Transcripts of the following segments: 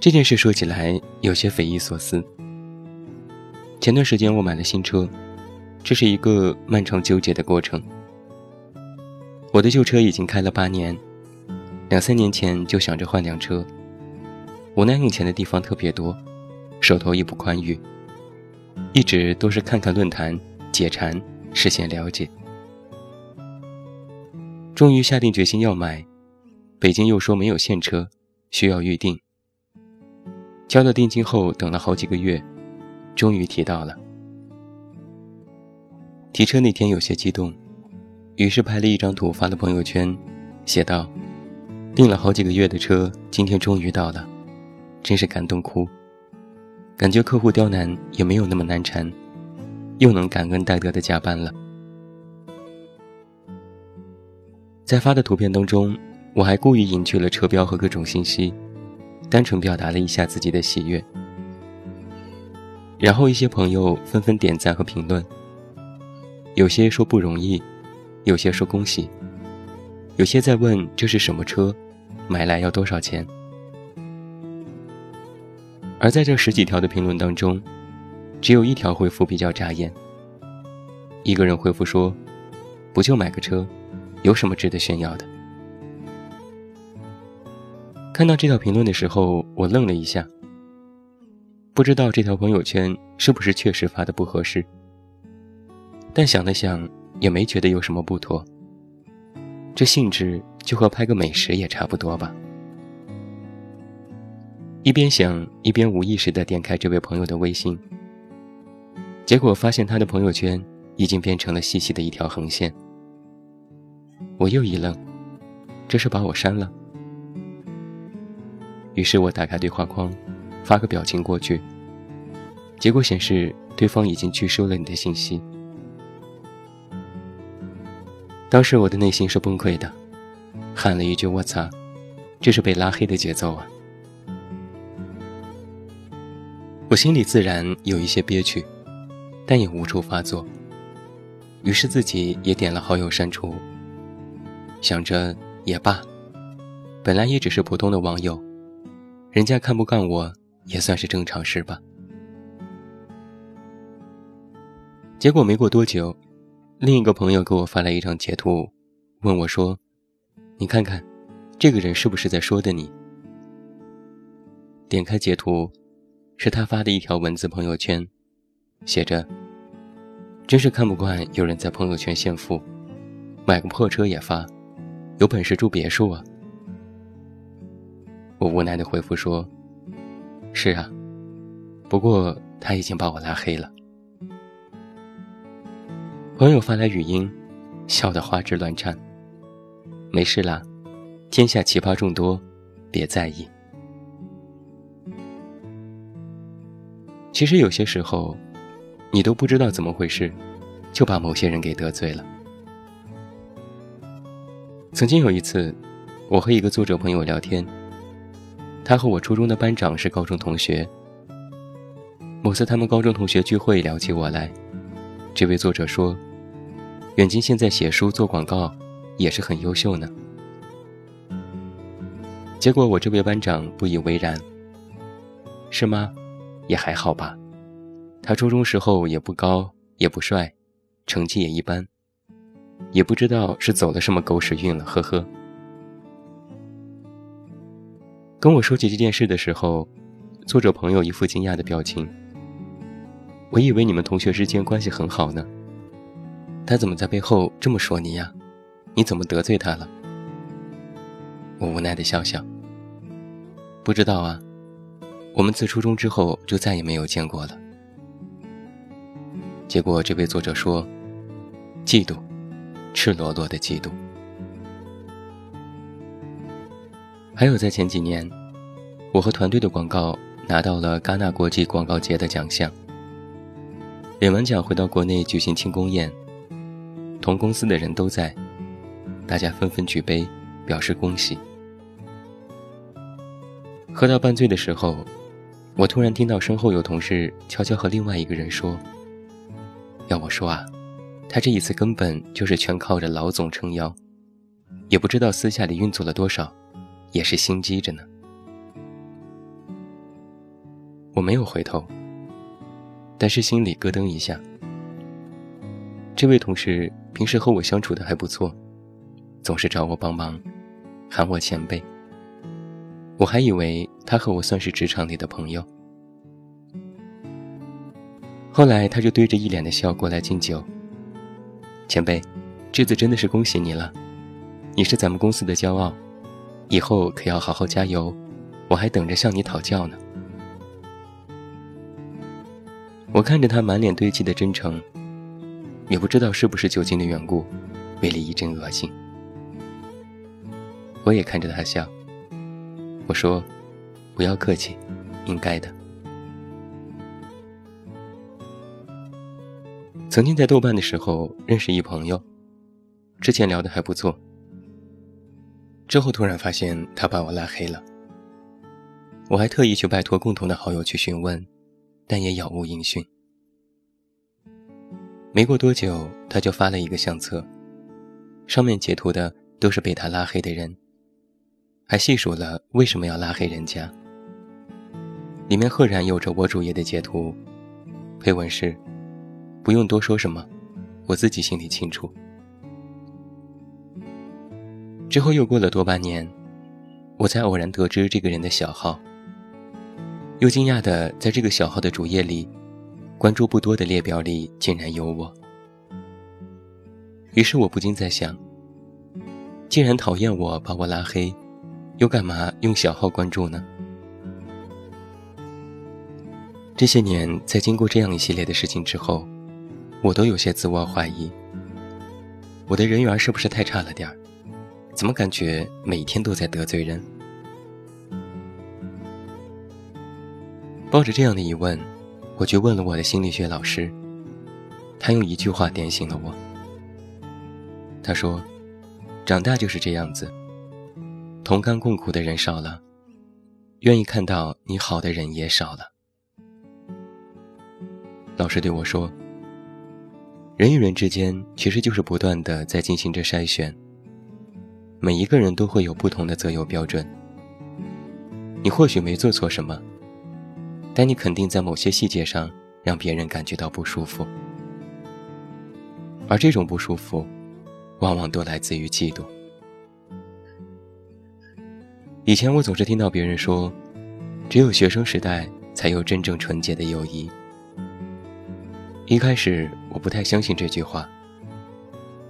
这件事说起来有些匪夷所思。前段时间我买了新车，这是一个漫长纠结的过程。我的旧车已经开了八年，两三年前就想着换辆车，无奈用钱的地方特别多，手头也不宽裕，一直都是看看论坛。解馋，事先了解，终于下定决心要买。北京又说没有现车，需要预定。交了定金后，等了好几个月，终于提到了。提车那天有些激动，于是拍了一张图发了朋友圈，写道：“订了好几个月的车，今天终于到了，真是感动哭。感觉客户刁难也没有那么难缠。”又能感恩戴德的加班了。在发的图片当中，我还故意隐去了车标和各种信息，单纯表达了一下自己的喜悦。然后一些朋友纷纷点赞和评论，有些说不容易，有些说恭喜，有些在问这是什么车，买来要多少钱。而在这十几条的评论当中，只有一条回复比较扎眼。一个人回复说：“不就买个车，有什么值得炫耀的？”看到这条评论的时候，我愣了一下。不知道这条朋友圈是不是确实发的不合适，但想了想，也没觉得有什么不妥。这性质就和拍个美食也差不多吧。一边想，一边无意识地点开这位朋友的微信。结果发现他的朋友圈已经变成了细细的一条横线，我又一愣，这是把我删了。于是我打开对话框，发个表情过去，结果显示对方已经拒收了你的信息。当时我的内心是崩溃的，喊了一句“我操”，这是被拉黑的节奏啊！我心里自然有一些憋屈。但也无处发作，于是自己也点了好友删除。想着也罢，本来也只是普通的网友，人家看不惯我也算是正常事吧。结果没过多久，另一个朋友给我发来一张截图，问我说：“你看看，这个人是不是在说的你？”点开截图，是他发的一条文字朋友圈。写着：“真是看不惯有人在朋友圈炫富，买个破车也发，有本事住别墅啊！”我无奈的回复说：“是啊，不过他已经把我拉黑了。”朋友发来语音，笑得花枝乱颤：“没事啦，天下奇葩众多，别在意。”其实有些时候。你都不知道怎么回事，就把某些人给得罪了。曾经有一次，我和一个作者朋友聊天，他和我初中的班长是高中同学。某次他们高中同学聚会聊起我来，这位作者说：“远近现在写书做广告，也是很优秀呢。”结果我这位班长不以为然：“是吗？也还好吧。”他初中时候也不高也不帅，成绩也一般，也不知道是走了什么狗屎运了，呵呵。跟我说起这件事的时候，作者朋友一副惊讶的表情。我以为你们同学之间关系很好呢，他怎么在背后这么说你呀？你怎么得罪他了？我无奈的笑笑。不知道啊，我们自初中之后就再也没有见过了。结果，这位作者说：“嫉妒，赤裸裸的嫉妒。”还有，在前几年，我和团队的广告拿到了戛纳国际广告节的奖项。领完奖回到国内举行庆功宴，同公司的人都在，大家纷纷举杯表示恭喜。喝到半醉的时候，我突然听到身后有同事悄悄和另外一个人说：“要我说啊，他这一次根本就是全靠着老总撑腰，也不知道私下里运作了多少，也是心机着呢。”我没有回头，但是心里咯噔一下。这位同事平时和我相处的还不错，总是找我帮忙，喊我前辈。我还以为他和我算是职场里的朋友，后来他就堆着一脸的笑过来敬酒。前辈，这次真的是恭喜你了，你是咱们公司的骄傲，以后可要好好加油，我还等着向你讨教呢。我看着他满脸堆砌的真诚，也不知道是不是酒精的缘故，胃里一阵恶心。我也看着他笑。我说：“不要客气，应该的。”曾经在豆瓣的时候认识一朋友，之前聊得还不错。之后突然发现他把我拉黑了，我还特意去拜托共同的好友去询问，但也杳无音讯。没过多久，他就发了一个相册，上面截图的都是被他拉黑的人。还细数了为什么要拉黑人家，里面赫然有着我主页的截图，配文是：“不用多说什么，我自己心里清楚。”之后又过了多半年，我才偶然得知这个人的小号，又惊讶的在这个小号的主页里，关注不多的列表里竟然有我。于是我不禁在想，既然讨厌我，把我拉黑。又干嘛用小号关注呢？这些年，在经过这样一系列的事情之后，我都有些自我怀疑：我的人缘是不是太差了点儿？怎么感觉每天都在得罪人？抱着这样的疑问，我去问了我的心理学老师，他用一句话点醒了我。他说：“长大就是这样子。”同甘共苦的人少了，愿意看到你好的人也少了。老师对我说：“人与人之间其实就是不断的在进行着筛选。每一个人都会有不同的择友标准。你或许没做错什么，但你肯定在某些细节上让别人感觉到不舒服，而这种不舒服，往往都来自于嫉妒。”以前我总是听到别人说，只有学生时代才有真正纯洁的友谊。一开始我不太相信这句话，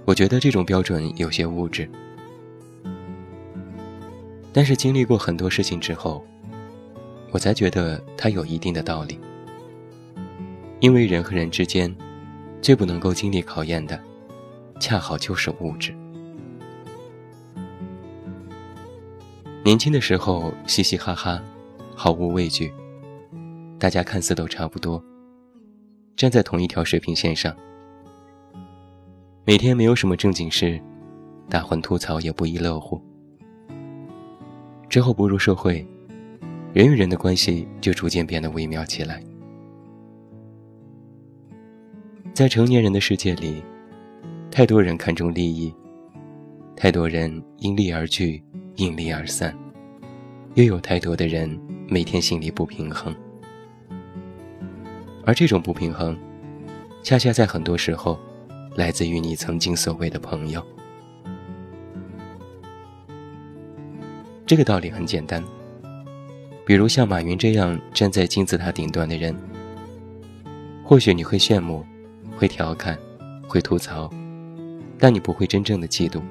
我觉得这种标准有些物质。但是经历过很多事情之后，我才觉得它有一定的道理。因为人和人之间，最不能够经历考验的，恰好就是物质。年轻的时候嘻嘻哈哈，毫无畏惧，大家看似都差不多，站在同一条水平线上，每天没有什么正经事，大混吐槽也不亦乐乎。之后步入社会，人与人的关系就逐渐变得微妙起来。在成年人的世界里，太多人看重利益，太多人因利而聚。因利而散，又有太多的人每天心里不平衡，而这种不平衡，恰恰在很多时候，来自于你曾经所谓的朋友。这个道理很简单，比如像马云这样站在金字塔顶端的人，或许你会羡慕，会调侃，会吐槽，但你不会真正的嫉妒。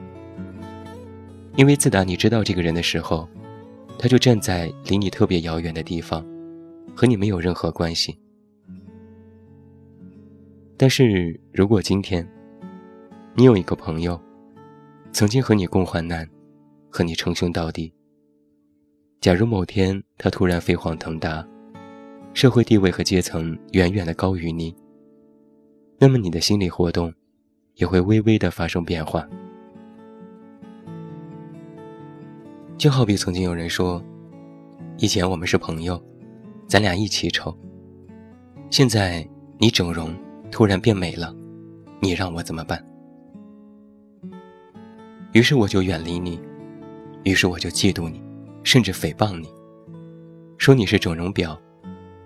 因为自打你知道这个人的时候，他就站在离你特别遥远的地方，和你没有任何关系。但是如果今天，你有一个朋友，曾经和你共患难，和你称兄道弟。假如某天他突然飞黄腾达，社会地位和阶层远远的高于你，那么你的心理活动也会微微的发生变化。就好比曾经有人说，以前我们是朋友，咱俩一起丑。现在你整容突然变美了，你让我怎么办？于是我就远离你，于是我就嫉妒你，甚至诽谤你，说你是整容婊，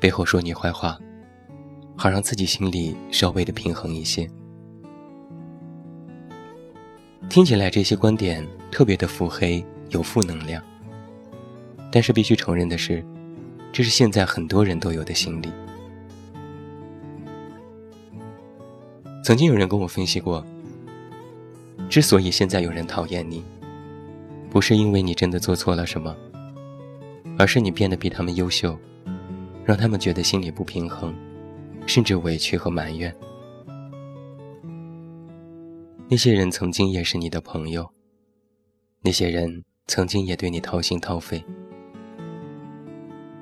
背后说你坏话，好让自己心里稍微的平衡一些。听起来这些观点特别的腹黑。有负能量，但是必须承认的是，这是现在很多人都有的心理。曾经有人跟我分析过，之所以现在有人讨厌你，不是因为你真的做错了什么，而是你变得比他们优秀，让他们觉得心里不平衡，甚至委屈和埋怨。那些人曾经也是你的朋友，那些人。曾经也对你掏心掏肺，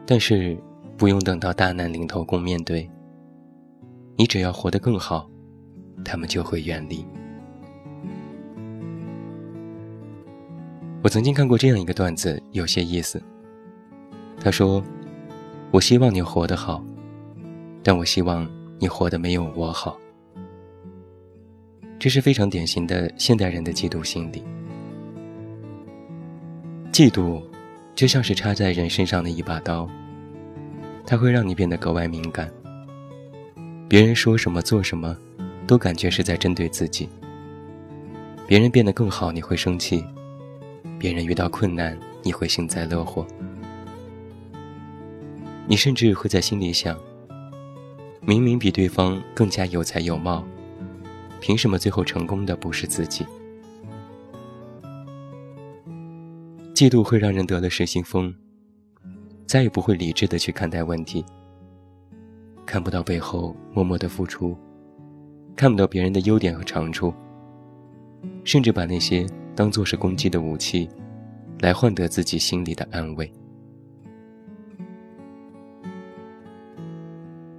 但是不用等到大难临头共面对，你只要活得更好，他们就会远离。我曾经看过这样一个段子，有些意思。他说：“我希望你活得好，但我希望你活得没有我好。”这是非常典型的现代人的嫉妒心理。嫉妒，就像是插在人身上的一把刀，它会让你变得格外敏感。别人说什么做什么，都感觉是在针对自己。别人变得更好，你会生气；别人遇到困难，你会幸灾乐祸。你甚至会在心里想：明明比对方更加有才有貌，凭什么最后成功的不是自己？嫉妒会让人得了失心疯，再也不会理智的去看待问题，看不到背后默默的付出，看不到别人的优点和长处，甚至把那些当做是攻击的武器，来换得自己心里的安慰。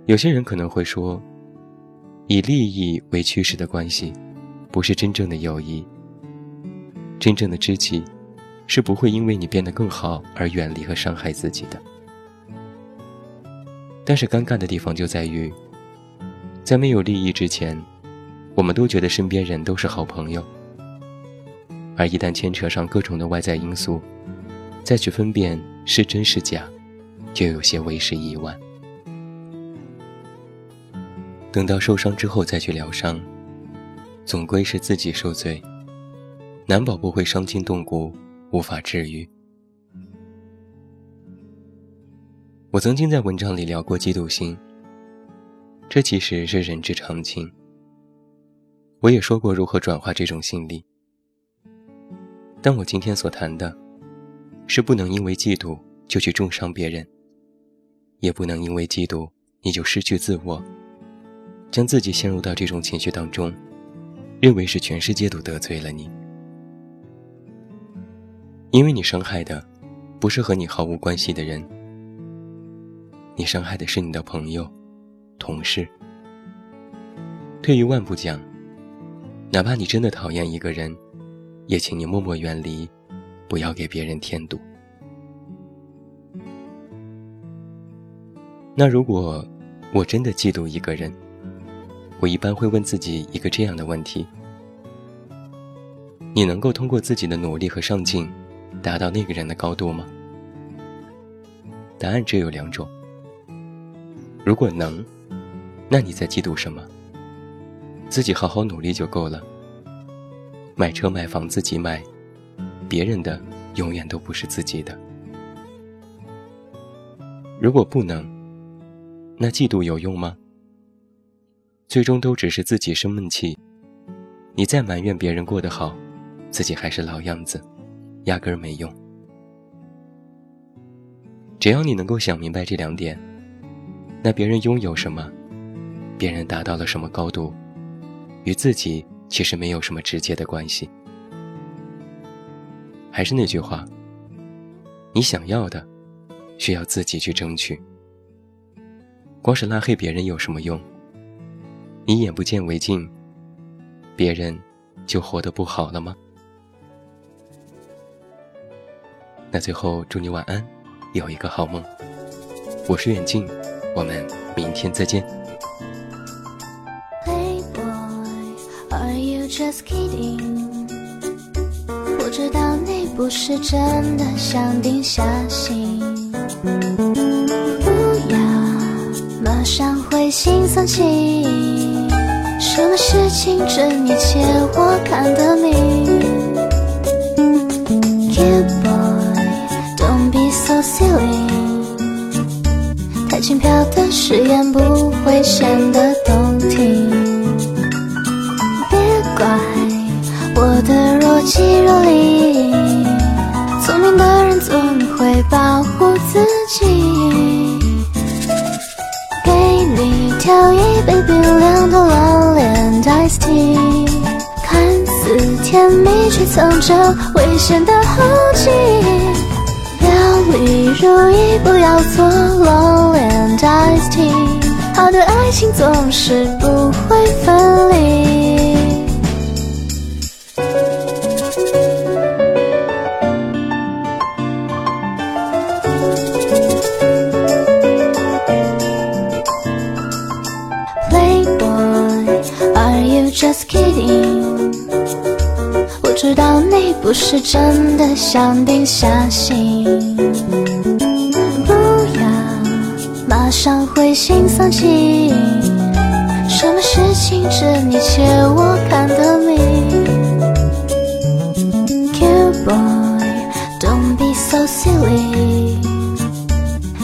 有些人可能会说，以利益为驱使的关系，不是真正的友谊，真正的知己。是不会因为你变得更好而远离和伤害自己的。但是尴尬的地方就在于，在没有利益之前，我们都觉得身边人都是好朋友；而一旦牵扯上各种的外在因素，再去分辨是真是假，就有些为时已晚。等到受伤之后再去疗伤，总归是自己受罪，难保不会伤筋动骨。无法治愈。我曾经在文章里聊过嫉妒心，这其实是人之常情。我也说过如何转化这种心理，但我今天所谈的，是不能因为嫉妒就去重伤别人，也不能因为嫉妒你就失去自我，将自己陷入到这种情绪当中，认为是全世界都得罪了你。因为你伤害的，不是和你毫无关系的人，你伤害的是你的朋友、同事。退一万步讲，哪怕你真的讨厌一个人，也请你默默远离，不要给别人添堵。那如果我真的嫉妒一个人，我一般会问自己一个这样的问题：你能够通过自己的努力和上进？达到那个人的高度吗？答案只有两种。如果能，那你在嫉妒什么？自己好好努力就够了。买车买房自己买，别人的永远都不是自己的。如果不能，那嫉妒有用吗？最终都只是自己生闷气。你再埋怨别人过得好，自己还是老样子。压根儿没用。只要你能够想明白这两点，那别人拥有什么，别人达到了什么高度，与自己其实没有什么直接的关系。还是那句话，你想要的，需要自己去争取。光是拉黑别人有什么用？你眼不见为净，别人就活得不好了吗？那最后祝你晚安，有一个好梦。我是远近，我们明天再见。Just kidding，我知道你不是真的想定下心，不要马上灰心丧气。什么事情真一切我看得明。Kid boy，don't be so silly。太轻飘的誓言不会显得动若即若离，聪明的人总会保护自己。给你调一杯冰凉的老练 iced tea，看似甜蜜，却藏着危险的后劲。料理如意，不要做 long and iced tea。好的爱情总是不会分离。不是真的想定下心，不要马上灰心丧气。什么事情这一切我看得明。Cute boy，don't be so silly。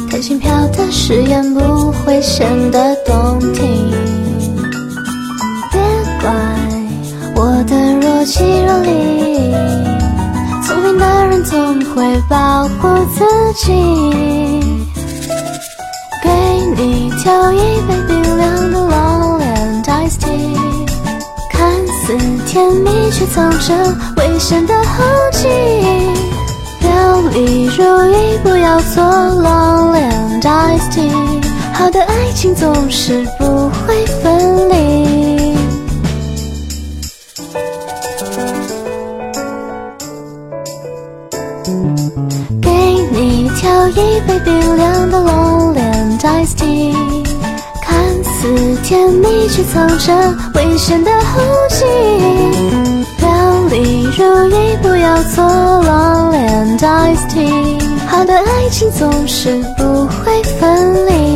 太轻飘的誓言不会显得动听。别怪我的若即若离，会保护自己。给你调一杯冰凉的 long and iced tea，看似甜蜜却藏着危险的后劲。料理如一，不要做 long and iced tea。好的爱情总是不会分离。给你调一杯冰凉的 Long and Ice tea，看似甜蜜却藏着危险的后劲。表里如一，不要做 long and iced tea。好的爱情总是不会分离。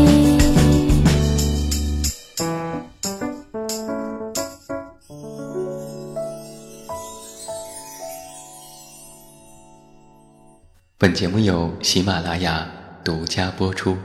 节目由喜马拉雅独家播出。